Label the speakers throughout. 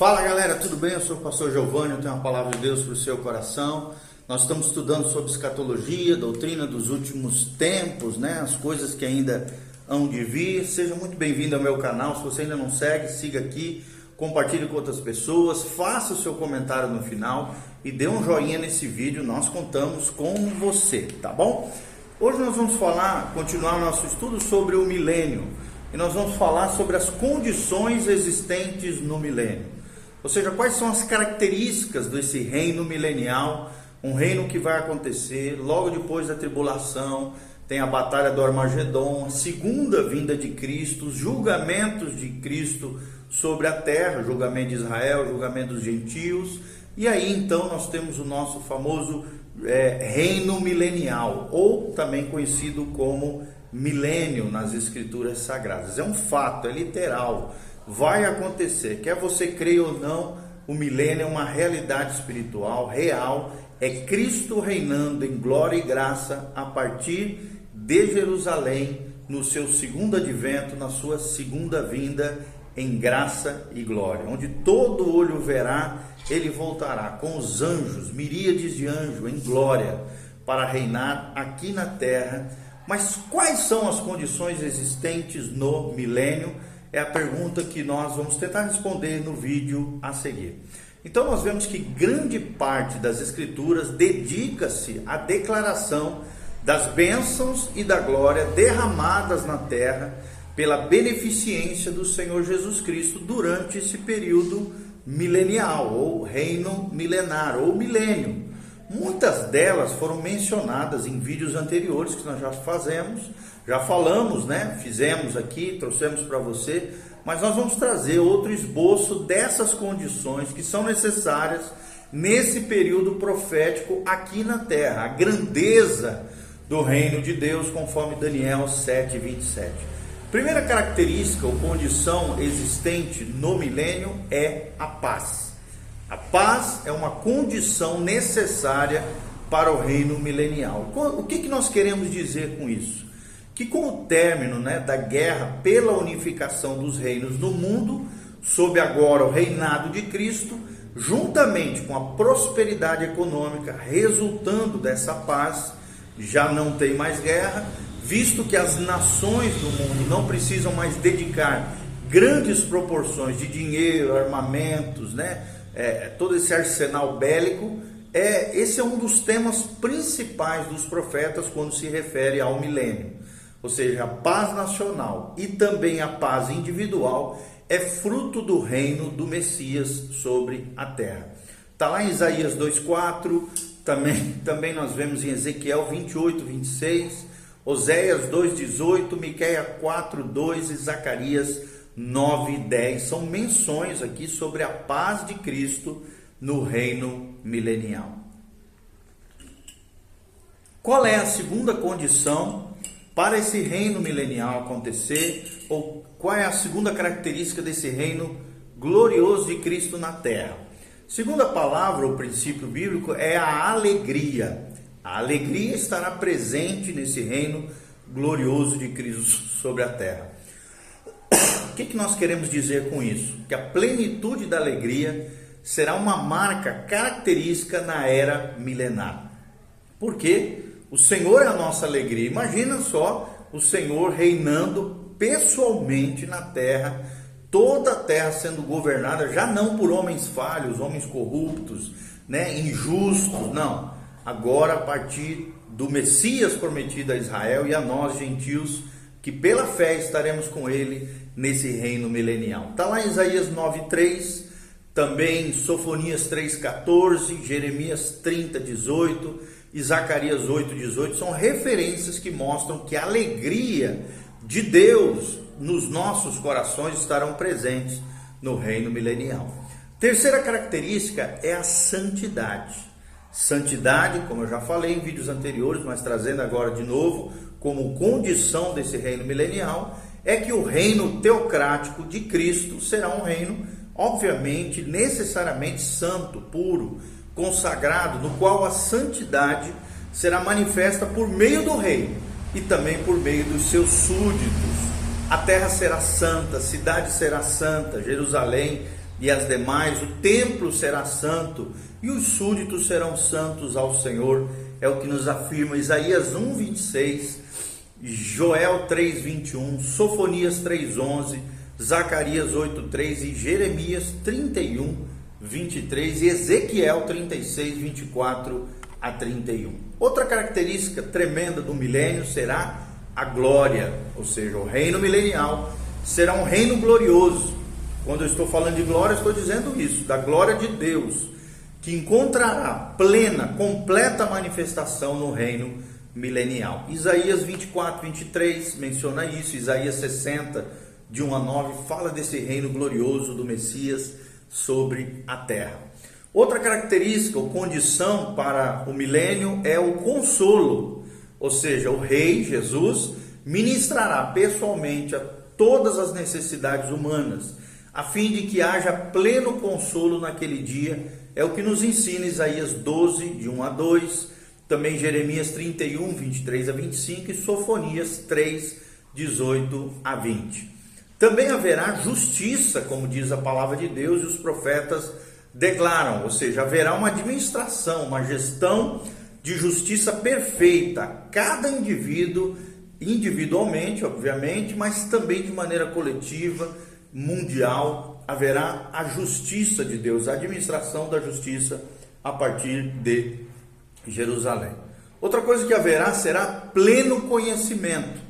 Speaker 1: Fala galera, tudo bem? Eu sou o pastor Giovanni, eu tenho uma palavra de Deus para o seu coração. Nós estamos estudando sobre escatologia, doutrina dos últimos tempos, né? As coisas que ainda hão de vir. Seja muito bem-vindo ao meu canal. Se você ainda não segue, siga aqui, compartilhe com outras pessoas, faça o seu comentário no final e dê um joinha nesse vídeo. Nós contamos com você, tá bom? Hoje nós vamos falar, continuar nosso estudo sobre o milênio e nós vamos falar sobre as condições existentes no milênio. Ou seja, quais são as características desse reino milenial, um reino que vai acontecer logo depois da tribulação, tem a batalha do Armagedon, a segunda vinda de Cristo, os julgamentos de Cristo sobre a terra, julgamento de Israel, julgamento dos gentios, e aí então nós temos o nosso famoso é, reino milenial, ou também conhecido como milênio nas escrituras sagradas. É um fato, é literal vai acontecer. Quer você creia ou não, o milênio é uma realidade espiritual real, é Cristo reinando em glória e graça a partir de Jerusalém no seu segundo advento, na sua segunda vinda em graça e glória, onde todo olho verá, ele voltará com os anjos, miríades de anjos em glória para reinar aqui na terra. Mas quais são as condições existentes no milênio? É a pergunta que nós vamos tentar responder no vídeo a seguir. Então nós vemos que grande parte das escrituras dedica-se à declaração das bênçãos e da glória derramadas na terra pela beneficência do Senhor Jesus Cristo durante esse período milenial ou reino milenar ou milênio. Muitas delas foram mencionadas em vídeos anteriores que nós já fazemos, já falamos, né? Fizemos aqui, trouxemos para você, mas nós vamos trazer outro esboço dessas condições que são necessárias nesse período profético aqui na terra, a grandeza do reino de Deus, conforme Daniel 7:27. Primeira característica ou condição existente no milênio é a paz. Paz é uma condição necessária para o reino milenial. O que, que nós queremos dizer com isso? Que com o término né, da guerra pela unificação dos reinos no mundo, sob agora o reinado de Cristo, juntamente com a prosperidade econômica resultando dessa paz, já não tem mais guerra, visto que as nações do mundo não precisam mais dedicar grandes proporções de dinheiro, armamentos, né? É, todo esse arsenal bélico, é, esse é um dos temas principais dos profetas quando se refere ao milênio. Ou seja, a paz nacional e também a paz individual é fruto do reino do Messias sobre a terra. Está lá em Isaías 2,4, também, também nós vemos em Ezequiel 28, 26, Oséias 2,18, Miquéia 4, 2 e Zacarias 9 e 10 são menções aqui sobre a paz de Cristo no reino milenial. Qual é a segunda condição para esse reino milenial acontecer? Ou qual é a segunda característica desse reino glorioso de Cristo na terra? Segunda palavra, o princípio bíblico, é a alegria. A alegria estará presente nesse reino glorioso de Cristo sobre a terra que, que nós queremos dizer com isso? Que a plenitude da alegria será uma marca característica na era milenar. Porque o Senhor é a nossa alegria. Imagina só o Senhor reinando pessoalmente na terra, toda a terra sendo governada já não por homens falhos, homens corruptos, né, injustos, não. Agora a partir do Messias prometido a Israel e a nós gentios, que pela fé estaremos com ele nesse reino milenial. Está lá em Isaías 9:3, também Sofonias 3:14, Jeremias 30:18 e Zacarias 8:18 são referências que mostram que a alegria de Deus nos nossos corações estarão presentes no reino milenial. Terceira característica é a santidade. Santidade, como eu já falei em vídeos anteriores, mas trazendo agora de novo como condição desse reino milenial, é que o reino teocrático de Cristo será um reino, obviamente, necessariamente santo, puro, consagrado, no qual a santidade será manifesta por meio do rei e também por meio dos seus súditos. A terra será santa, a cidade será santa, Jerusalém e as demais, o templo será santo e os súditos serão santos ao Senhor. É o que nos afirma Isaías 1, 26, Joel 3, 21, Sofonias 3, 11, Zacarias 8, 3 e Jeremias 31, 23 e Ezequiel 36, 24 a 31. Outra característica tremenda do milênio será a glória, ou seja, o reino milenial será um reino glorioso. Quando eu estou falando de glória, estou dizendo isso, da glória de Deus, que encontrará plena, completa manifestação no reino milenial. Isaías 24, 23 menciona isso, Isaías 60, de 1 a 9, fala desse reino glorioso do Messias sobre a terra. Outra característica ou condição para o milênio é o consolo, ou seja, o rei Jesus ministrará pessoalmente a todas as necessidades humanas, a fim de que haja pleno consolo naquele dia. É o que nos ensina Isaías 12, de 1 a 2, também Jeremias 31, 23 a 25 e Sofonias 3, 18 a 20. Também haverá justiça, como diz a palavra de Deus e os profetas declaram, ou seja, haverá uma administração, uma gestão de justiça perfeita cada indivíduo, individualmente, obviamente, mas também de maneira coletiva, mundial, haverá a justiça de Deus, a administração da justiça a partir de Jerusalém. Outra coisa que haverá será pleno conhecimento.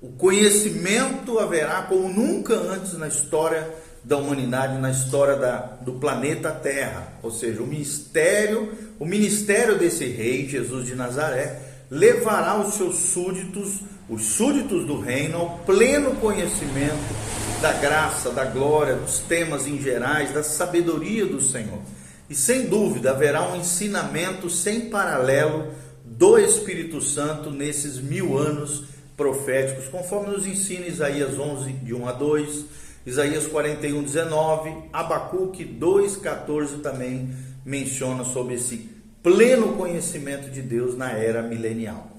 Speaker 1: O conhecimento haverá como nunca antes na história da humanidade, na história da, do planeta Terra. Ou seja, o ministério, o ministério desse rei, Jesus de Nazaré, levará os seus súditos, os súditos do reino, ao pleno conhecimento da graça, da glória, dos temas em gerais, da sabedoria do Senhor. E sem dúvida haverá um ensinamento sem paralelo do Espírito Santo nesses mil anos proféticos, conforme nos ensina Isaías 11, de 1 a 2, Isaías 41, 19, Abacuque 2, 14 também menciona sobre esse pleno conhecimento de Deus na era milenial.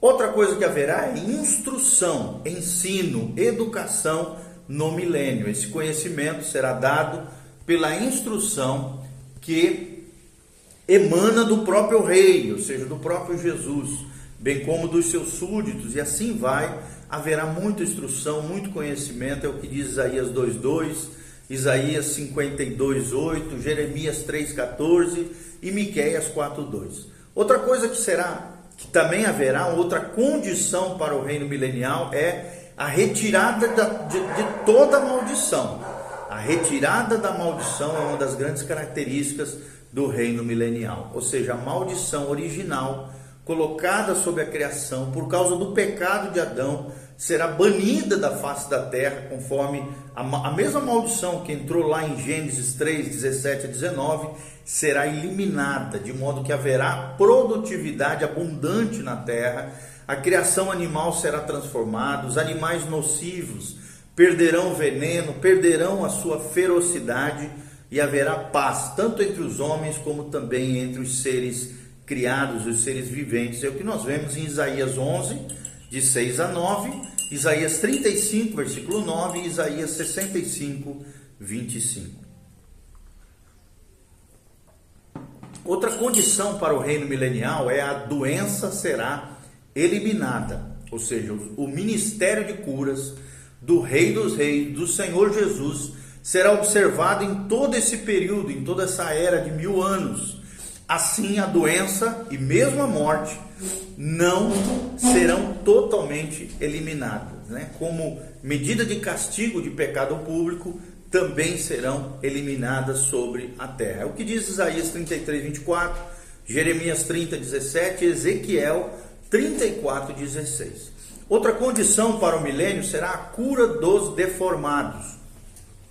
Speaker 1: Outra coisa que haverá é instrução, ensino, educação no milênio. Esse conhecimento será dado pela instrução que emana do próprio rei, ou seja, do próprio Jesus bem como dos seus súditos, e assim vai. Haverá muita instrução, muito conhecimento, é o que diz Isaías 2:2, Isaías 52:8, Jeremias 3:14 e Miqueias 4:2. Outra coisa que será que também haverá outra condição para o reino milenial é a retirada de, de toda maldição. Retirada da maldição é uma das grandes características do reino milenial, ou seja, a maldição original colocada sobre a criação por causa do pecado de Adão, será banida da face da terra, conforme a, a mesma maldição que entrou lá em Gênesis 3, 17 a 19, será eliminada, de modo que haverá produtividade abundante na terra, a criação animal será transformada, os animais nocivos perderão o veneno, perderão a sua ferocidade e haverá paz, tanto entre os homens como também entre os seres criados, os seres viventes. É o que nós vemos em Isaías 11, de 6 a 9, Isaías 35, versículo 9 e Isaías 65, 25. Outra condição para o reino milenial é a doença será eliminada, ou seja, o ministério de curas do Rei dos Reis, do Senhor Jesus, será observado em todo esse período, em toda essa era de mil anos. Assim, a doença e mesmo a morte não serão totalmente eliminadas. Né? Como medida de castigo de pecado público, também serão eliminadas sobre a terra. É o que diz Isaías 33, 24, Jeremias 30, 17 Ezequiel 34, 16. Outra condição para o milênio será a cura dos deformados.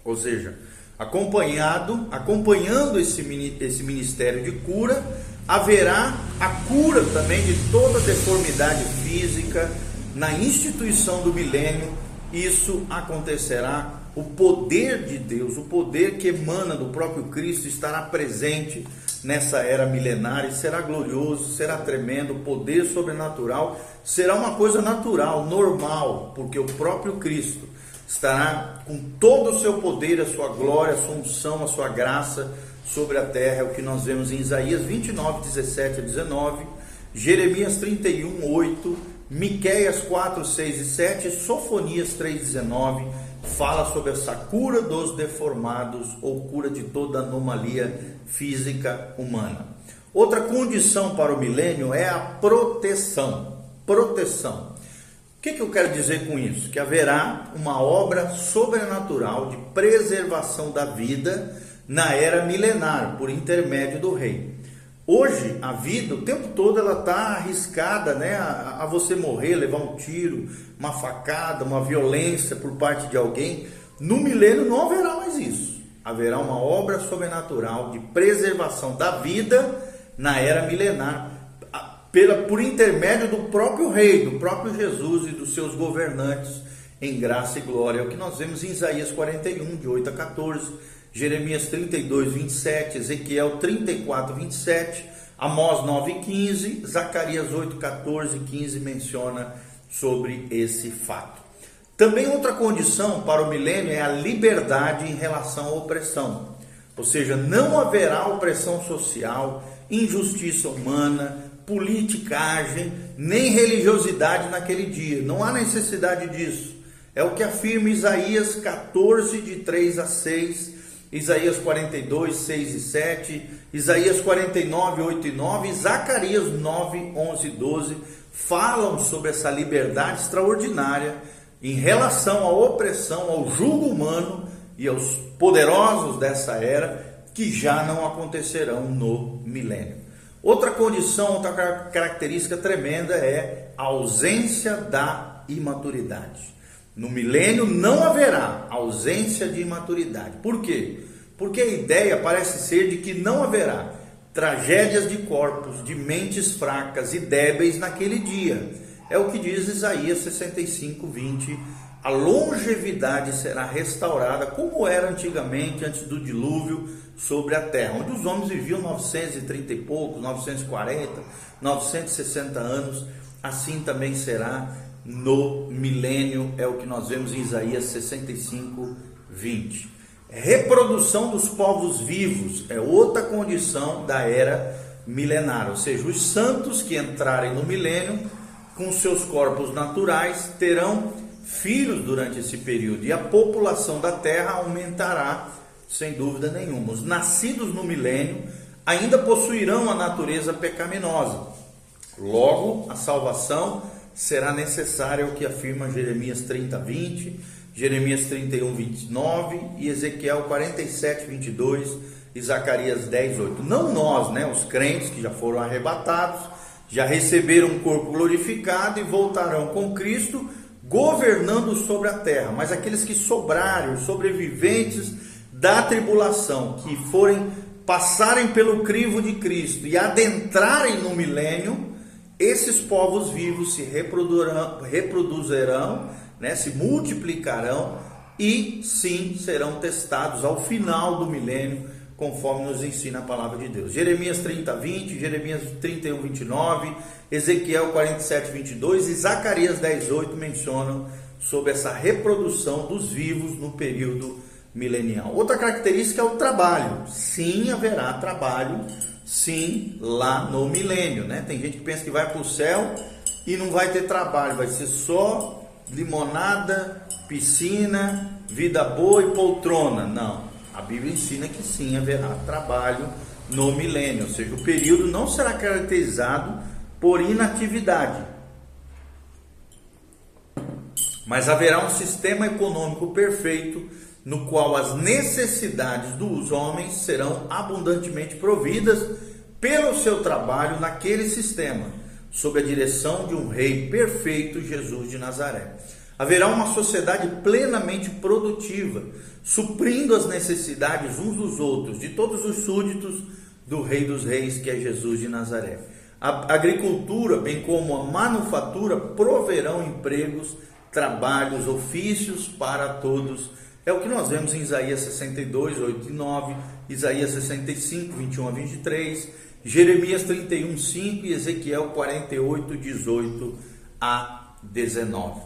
Speaker 1: Ou seja, acompanhado, acompanhando esse, esse ministério de cura, haverá a cura também de toda deformidade física na instituição do milênio. Isso acontecerá. O poder de Deus, o poder que emana do próprio Cristo, estará presente nessa era milenária. Será glorioso, será tremendo. Poder sobrenatural será uma coisa natural, normal, porque o próprio Cristo estará com todo o seu poder, a sua glória, a sua unção, a sua graça sobre a terra, é o que nós vemos em Isaías 29, 17 a 19, Jeremias 31, 8, Miqueias 4, 6 e 7, Sofonias 3, 19, fala sobre essa cura dos deformados ou cura de toda anomalia física humana. Outra condição para o milênio é a proteção. Proteção. O que, que eu quero dizer com isso? Que haverá uma obra sobrenatural de preservação da vida na era milenar, por intermédio do rei. Hoje, a vida, o tempo todo, ela está arriscada né, a, a, você morrer, levar um tiro, uma facada, uma violência por parte de alguém. No milênio não haverá mais isso. Haverá uma obra sobrenatural de preservação da vida na era milenar, pela, por intermédio do próprio rei, do próprio Jesus e dos seus governantes em graça e glória. É o que nós vemos em Isaías 41, de 8 a 14 Jeremias 32, 27, Ezequiel 34, 27, Amós 9, 15, Zacarias 8, 14 e 15 menciona sobre esse fato. Também outra condição para o milênio é a liberdade em relação à opressão. Ou seja, não haverá opressão social, injustiça humana, politicagem, nem religiosidade naquele dia. Não há necessidade disso. É o que afirma Isaías 14, de 3 a 6 Isaías 42, 6 e 7, Isaías 49, 8 e 9, Zacarias 9, 11 e 12 falam sobre essa liberdade extraordinária em relação à opressão, ao julgo humano e aos poderosos dessa era que já não acontecerão no milênio. Outra condição, outra característica tremenda é a ausência da imaturidade. No milênio não haverá ausência de imaturidade. Por quê? Porque a ideia parece ser de que não haverá tragédias de corpos, de mentes fracas e débeis naquele dia. É o que diz Isaías 65, 20. A longevidade será restaurada como era antigamente, antes do dilúvio, sobre a terra, onde os homens viviam 930 e poucos, 940, 960 anos. Assim também será no milênio, é o que nós vemos em Isaías 65, 20. Reprodução dos povos vivos é outra condição da era milenar, ou seja, os santos que entrarem no milênio com seus corpos naturais terão filhos durante esse período e a população da terra aumentará sem dúvida nenhuma. Os nascidos no milênio ainda possuirão a natureza pecaminosa. Logo, a salvação será necessária, é o que afirma Jeremias 30, 20, Jeremias 31, 29 e Ezequiel 47, 22 e Zacarias 10, 8. Não nós, né, os crentes que já foram arrebatados, já receberam um corpo glorificado e voltarão com Cristo governando sobre a terra, mas aqueles que sobraram, sobreviventes da tribulação, que forem passarem pelo crivo de Cristo e adentrarem no milênio, esses povos vivos se reproduzirão, reproduzirão né, se multiplicarão e sim serão testados ao final do milênio, conforme nos ensina a palavra de Deus. Jeremias 30, 20, Jeremias 31, 29, Ezequiel 47, 22 e Zacarias 10, 8 mencionam sobre essa reprodução dos vivos no período milenial. Outra característica é o trabalho. Sim, haverá trabalho sim lá no milênio, né? Tem gente que pensa que vai para o céu e não vai ter trabalho, vai ser só limonada, piscina, vida boa e poltrona. Não. A Bíblia ensina que sim haverá trabalho no milênio, ou seja, o período não será caracterizado por inatividade, mas haverá um sistema econômico perfeito no qual as necessidades dos homens serão abundantemente providas pelo seu trabalho naquele sistema, sob a direção de um rei perfeito, Jesus de Nazaré. Haverá uma sociedade plenamente produtiva, suprindo as necessidades uns dos outros, de todos os súditos do Rei dos Reis, que é Jesus de Nazaré. A agricultura, bem como a manufatura, proverão empregos, trabalhos, ofícios para todos é o que nós vemos em Isaías 62, 8 e 9, Isaías 65, 21 a 23, Jeremias 31, 5 e Ezequiel 48, 18 a 19.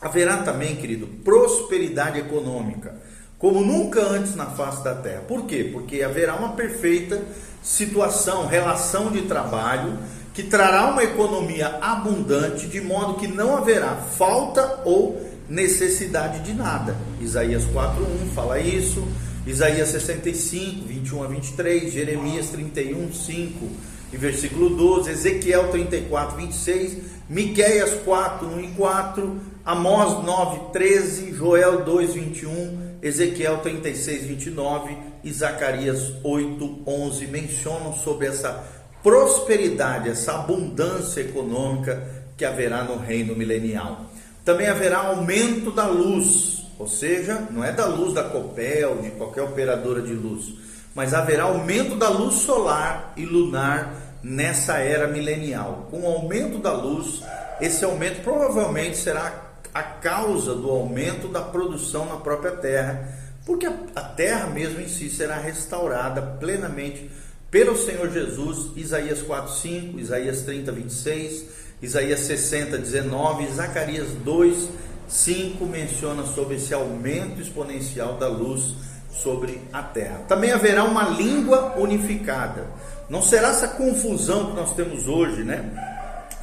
Speaker 1: haverá também, querido, prosperidade econômica, como nunca antes na face da terra. Por quê? Porque haverá uma perfeita situação, relação de trabalho que trará uma economia abundante, de modo que não haverá falta ou necessidade de nada. Isaías 4:1 fala isso, Isaías 65, 21 a 23, Jeremias 31, 5 e versículo 12, Ezequiel 34, 26, Miqueias 4, 1 e 4, Amós 9, 13, Joel 2, 21, Ezequiel 36, 29 e Zacarias 8, 11 mencionam sobre essa prosperidade, essa abundância econômica que haverá no reino milenial. Também haverá aumento da luz, ou seja, não é da luz da Copel, de qualquer operadora de luz, mas haverá aumento da luz solar e lunar nessa era milenial. Com o aumento da luz, esse aumento provavelmente será a causa do aumento da produção na própria terra, porque a terra mesmo em si será restaurada plenamente pelo Senhor Jesus, Isaías 4:5, Isaías 30, 26, Isaías 60, 19, Zacarias 2, 5 menciona sobre esse aumento exponencial da luz sobre a terra. Também haverá uma língua unificada. Não será essa confusão que nós temos hoje, né?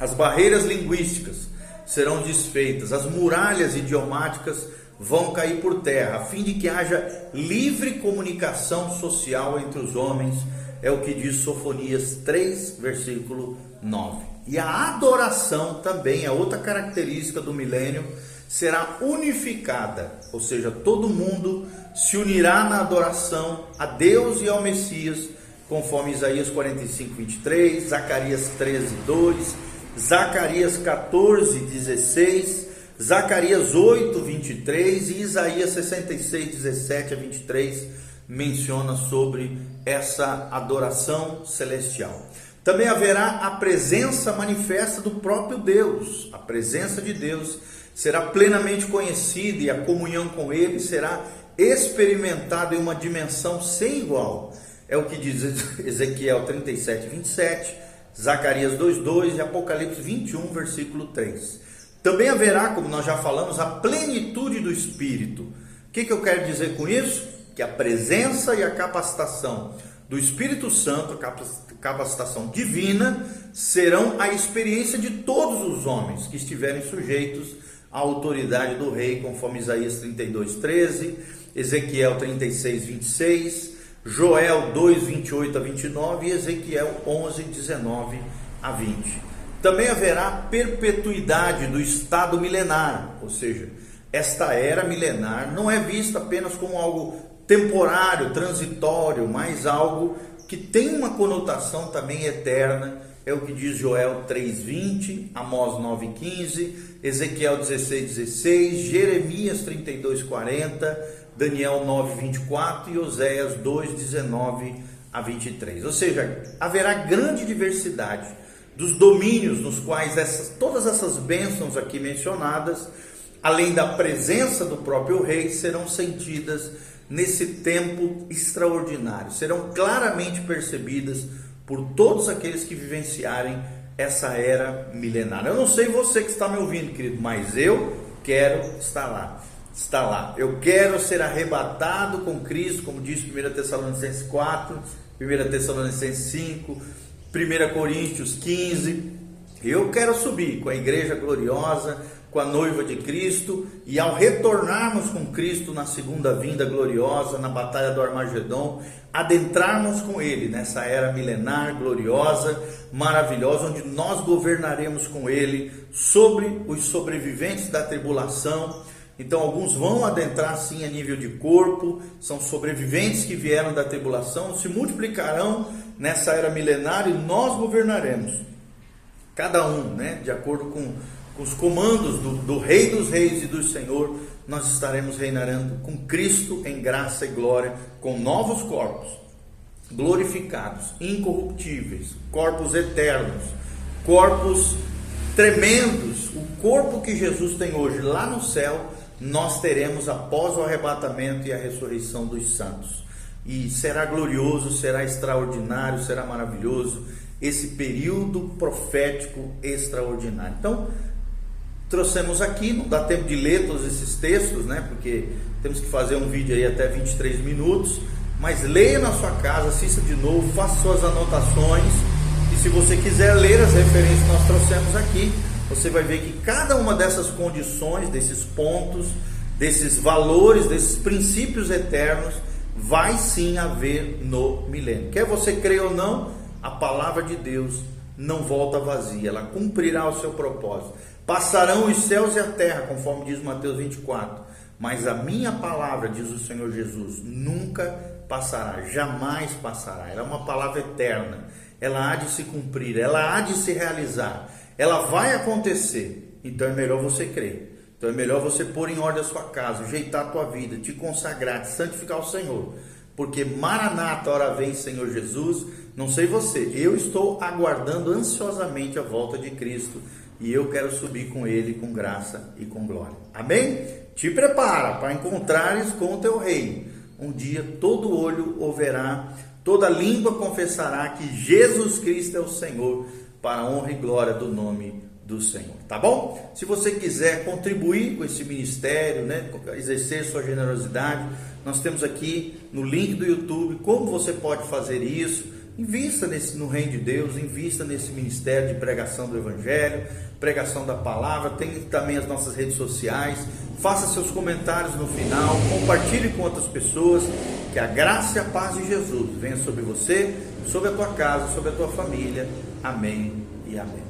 Speaker 1: As barreiras linguísticas serão desfeitas, as muralhas idiomáticas vão cair por terra, a fim de que haja livre comunicação social entre os homens é o que diz Sofonias 3, versículo 9. E a adoração também é outra característica do milênio, será unificada, ou seja, todo mundo se unirá na adoração a Deus e ao Messias, conforme Isaías 45, 23, Zacarias 13, 2, Zacarias 14, 16, Zacarias 8, 23 e Isaías 66, 17 a 23 menciona sobre essa adoração celestial. Também haverá a presença manifesta do próprio Deus. A presença de Deus será plenamente conhecida e a comunhão com Ele será experimentada em uma dimensão sem igual. É o que diz Ezequiel 37, 27, Zacarias 2,2 e Apocalipse 21, versículo 3. Também haverá, como nós já falamos, a plenitude do Espírito. O que, que eu quero dizer com isso? que a presença e a capacitação do Espírito Santo, capacitação divina, serão a experiência de todos os homens que estiverem sujeitos à autoridade do rei, conforme Isaías 32, 13, Ezequiel 36, 26, Joel 2, 28 a 29 e Ezequiel 11, 19 a 20. Também haverá perpetuidade do estado milenar, ou seja, esta era milenar não é vista apenas como algo temporário, transitório, mas algo que tem uma conotação também eterna. É o que diz Joel 3:20, Amós 9:15, Ezequiel 16:16, Jeremias 32:40, Daniel 9:24 e Oséias 2:19 a 23. Ou seja, haverá grande diversidade dos domínios nos quais essas, todas essas bênçãos aqui mencionadas, além da presença do próprio rei, serão sentidas nesse tempo extraordinário. Serão claramente percebidas por todos aqueles que vivenciarem essa era milenária. Eu não sei você que está me ouvindo, querido, mas eu quero estar lá. Está lá. Eu quero ser arrebatado com Cristo, como diz 1 Tessalonicenses 4, 1 Tessalonicenses 5, 1 Coríntios 15. Eu quero subir com a igreja gloriosa, com a noiva de Cristo e ao retornarmos com Cristo na segunda vinda gloriosa, na batalha do Armagedon, adentrarmos com Ele nessa era milenar, gloriosa, maravilhosa, onde nós governaremos com Ele sobre os sobreviventes da tribulação. Então, alguns vão adentrar sim a nível de corpo, são sobreviventes que vieram da tribulação, se multiplicarão nessa era milenar e nós governaremos, cada um, né, de acordo com os comandos do, do Rei dos Reis e do Senhor, nós estaremos reinando com Cristo em graça e glória, com novos corpos, glorificados, incorruptíveis, corpos eternos, corpos tremendos. O corpo que Jesus tem hoje lá no céu, nós teremos após o arrebatamento e a ressurreição dos santos. E será glorioso, será extraordinário, será maravilhoso esse período profético extraordinário. Então, trouxemos aqui, não dá tempo de ler todos esses textos, né? Porque temos que fazer um vídeo aí até 23 minutos, mas leia na sua casa, assista de novo, faça suas anotações e se você quiser ler as referências que nós trouxemos aqui, você vai ver que cada uma dessas condições, desses pontos, desses valores, desses princípios eternos, vai sim haver no milênio. Quer você creia ou não, a palavra de Deus não volta vazia, ela cumprirá o seu propósito. Passarão os céus e a terra, conforme diz Mateus 24, mas a minha palavra, diz o Senhor Jesus, nunca passará, jamais passará. Ela é uma palavra eterna, ela há de se cumprir, ela há de se realizar, ela vai acontecer. Então é melhor você crer. Então é melhor você pôr em ordem a sua casa, ajeitar a tua vida, te consagrar, te santificar o Senhor. Porque Maranata, hora vem Senhor Jesus. Não sei você, eu estou aguardando ansiosamente a volta de Cristo e eu quero subir com Ele com graça e com glória. Amém? Te prepara para encontrares com o teu rei. Um dia todo olho ouverá, toda língua confessará que Jesus Cristo é o Senhor, para a honra e glória do nome do Senhor, tá bom? Se você quiser contribuir com esse ministério, né, exercer sua generosidade, nós temos aqui no link do YouTube como você pode fazer isso. Invista nesse, no reino de Deus, invista nesse ministério de pregação do Evangelho, pregação da palavra. Tem também as nossas redes sociais. Faça seus comentários no final, compartilhe com outras pessoas. Que a graça e a paz de Jesus venha sobre você, sobre a tua casa, sobre a tua família. Amém e amém.